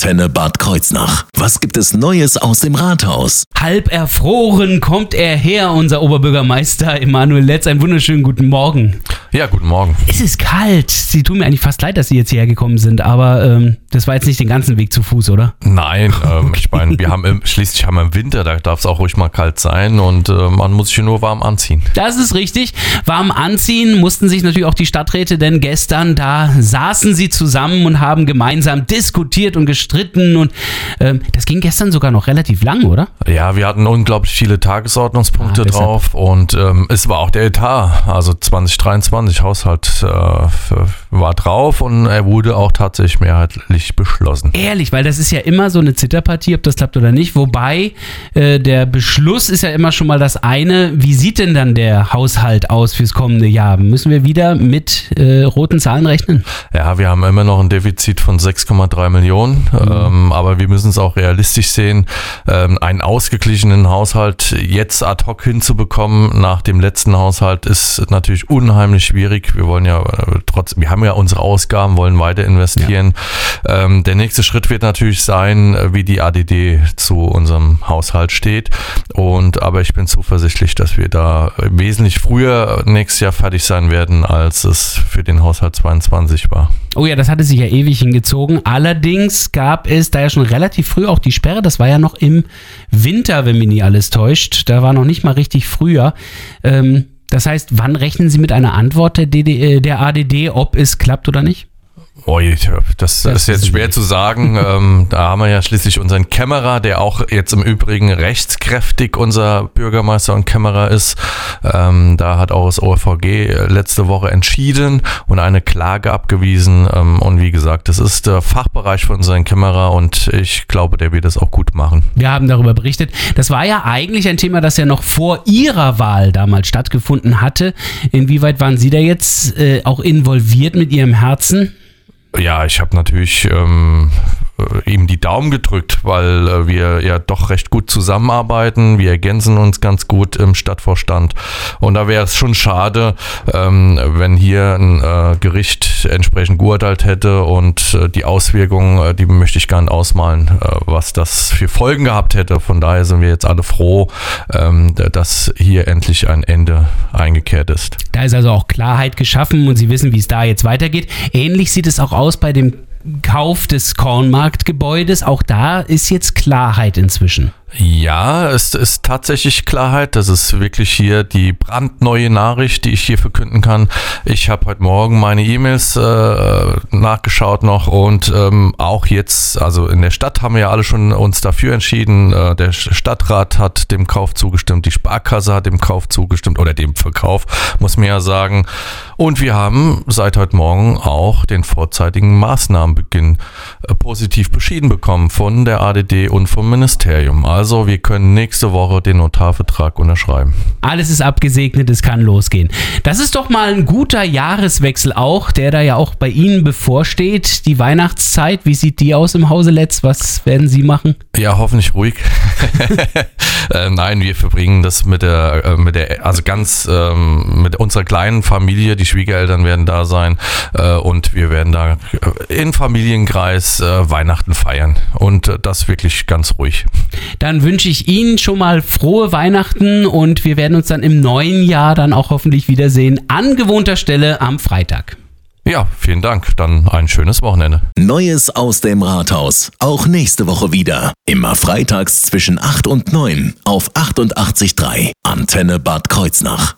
Antenne Bad Kreuznach. Was gibt es Neues aus dem Rathaus? Halb erfroren kommt er her, unser Oberbürgermeister Emanuel Letz. Einen wunderschönen guten Morgen. Ja, guten Morgen. Es ist kalt. Sie tun mir eigentlich fast leid, dass Sie jetzt hierher gekommen sind, aber ähm, das war jetzt nicht den ganzen Weg zu Fuß, oder? Nein, ähm, ich meine, wir haben im, schließlich haben wir im Winter, da darf es auch ruhig mal kalt sein und äh, man muss sich nur warm anziehen. Das ist richtig. Warm anziehen mussten sich natürlich auch die Stadträte, denn gestern da saßen sie zusammen und haben gemeinsam diskutiert und gestritten und ähm, das ging gestern sogar noch relativ lang, oder? Ja, wir hatten unglaublich viele Tagesordnungspunkte Ah, drauf und ähm, es war auch der Etat, also 2023 Haushalt äh, war drauf und er wurde auch tatsächlich mehrheitlich beschlossen. Ehrlich, weil das ist ja immer so eine Zitterpartie, ob das klappt oder nicht. Wobei äh, der Beschluss ist ja immer schon mal das eine. Wie sieht denn dann der Haushalt aus fürs kommende Jahr? Müssen wir wieder mit äh, roten Zahlen rechnen? Ja, wir haben immer noch ein Defizit von 6,3 Millionen, ähm, aber wir müssen es auch realistisch sehen. Ähm, einen ausgeglichenen Haushalt jetzt ad hoc hinzubekommen nach dem letzten Haushalt ist natürlich unheimlich schwierig. Wir wollen ja äh, trotzdem, wir haben ja unsere Ausgaben, wollen weiter investieren. Ähm, der nächste Schritt wird natürlich sein, äh, wie die ADD zu unserem Haushalt steht. Und aber ich bin zuversichtlich, dass wir da wesentlich früher nächstes Jahr fertig sein werden, als es für den Haushalt 22 war. Oh ja, das hatte sich ja ewig hingezogen. Allerdings gab es da ja schon relativ früh auch die Sperre. Das war ja noch im Winter, wenn mich nie alles täuscht. Da war noch nicht mal richtig früher. Ähm, das heißt, wann rechnen Sie mit einer Antwort der, DD, äh, der ADD, ob es klappt oder nicht? Ui, das, Das ist jetzt schwer zu sagen. ähm, da haben wir ja schließlich unseren Kämmerer, der auch jetzt im Übrigen rechtskräftig unser Bürgermeister und Kämmerer ist. Ähm, da hat auch das OVG letzte Woche entschieden und eine Klage abgewiesen. Ähm, und wie gesagt, das ist der Fachbereich von unseren Kämmerer und ich glaube, der wird das auch gut machen. Wir haben darüber berichtet. Das war ja eigentlich ein Thema, das ja noch vor Ihrer Wahl damals stattgefunden hatte. Inwieweit waren Sie da jetzt äh, auch involviert mit Ihrem Herzen? Ja, ich habe natürlich ähm, äh, ihm die Daumen gedrückt, weil äh, wir ja doch recht gut zusammenarbeiten. Wir ergänzen uns ganz gut im Stadtvorstand. Und da wäre es schon schade, ähm, wenn hier ein äh, Gericht entsprechend geurteilt hätte und äh, die Auswirkungen, äh, die möchte ich gar nicht ausmalen, äh, was das für Folgen gehabt hätte. Von daher sind wir jetzt alle froh, ähm, dass hier endlich ein Ende eingekehrt ist. Da ist also auch Klarheit geschaffen und Sie wissen, wie es da jetzt weitergeht. Ähnlich sieht es auch aus bei dem Kauf des Kornmarktgebäudes. Auch da ist jetzt Klarheit inzwischen. Ja, es ist tatsächlich Klarheit. Das ist wirklich hier die brandneue Nachricht, die ich hier verkünden kann. Ich habe heute Morgen meine E-Mails äh, nachgeschaut noch und ähm, auch jetzt, also in der Stadt haben wir ja alle schon uns dafür entschieden. Äh, der Stadtrat hat dem Kauf zugestimmt, die Sparkasse hat dem Kauf zugestimmt oder dem Verkauf, muss man ja sagen. Und wir haben seit heute Morgen auch den vorzeitigen Maßnahmenbeginn äh, positiv beschieden bekommen von der ADD und vom Ministerium. Also wir können nächste Woche den Notarvertrag unterschreiben. Alles ist abgesegnet, es kann losgehen. Das ist doch mal ein guter Jahreswechsel auch, der da ja auch bei Ihnen bevorsteht. Die Weihnachtszeit, wie sieht die aus im Hause Letz? Was werden Sie machen? Ja, hoffentlich ruhig. äh, nein, wir verbringen das mit der, äh, mit der, also ganz ähm, mit unserer kleinen Familie. Die Schwiegereltern werden da sein äh, und wir werden da äh, in Familienkreis äh, Weihnachten feiern und äh, das wirklich ganz ruhig. Dann wünsche ich Ihnen schon mal frohe Weihnachten und wir werden uns dann im neuen Jahr dann auch hoffentlich wiedersehen an gewohnter Stelle am Freitag. Ja, vielen Dank. Dann ein schönes Wochenende. Neues aus dem Rathaus. Auch nächste Woche wieder. Immer freitags zwischen 8 und 9 auf 88.3 Antenne Bad Kreuznach.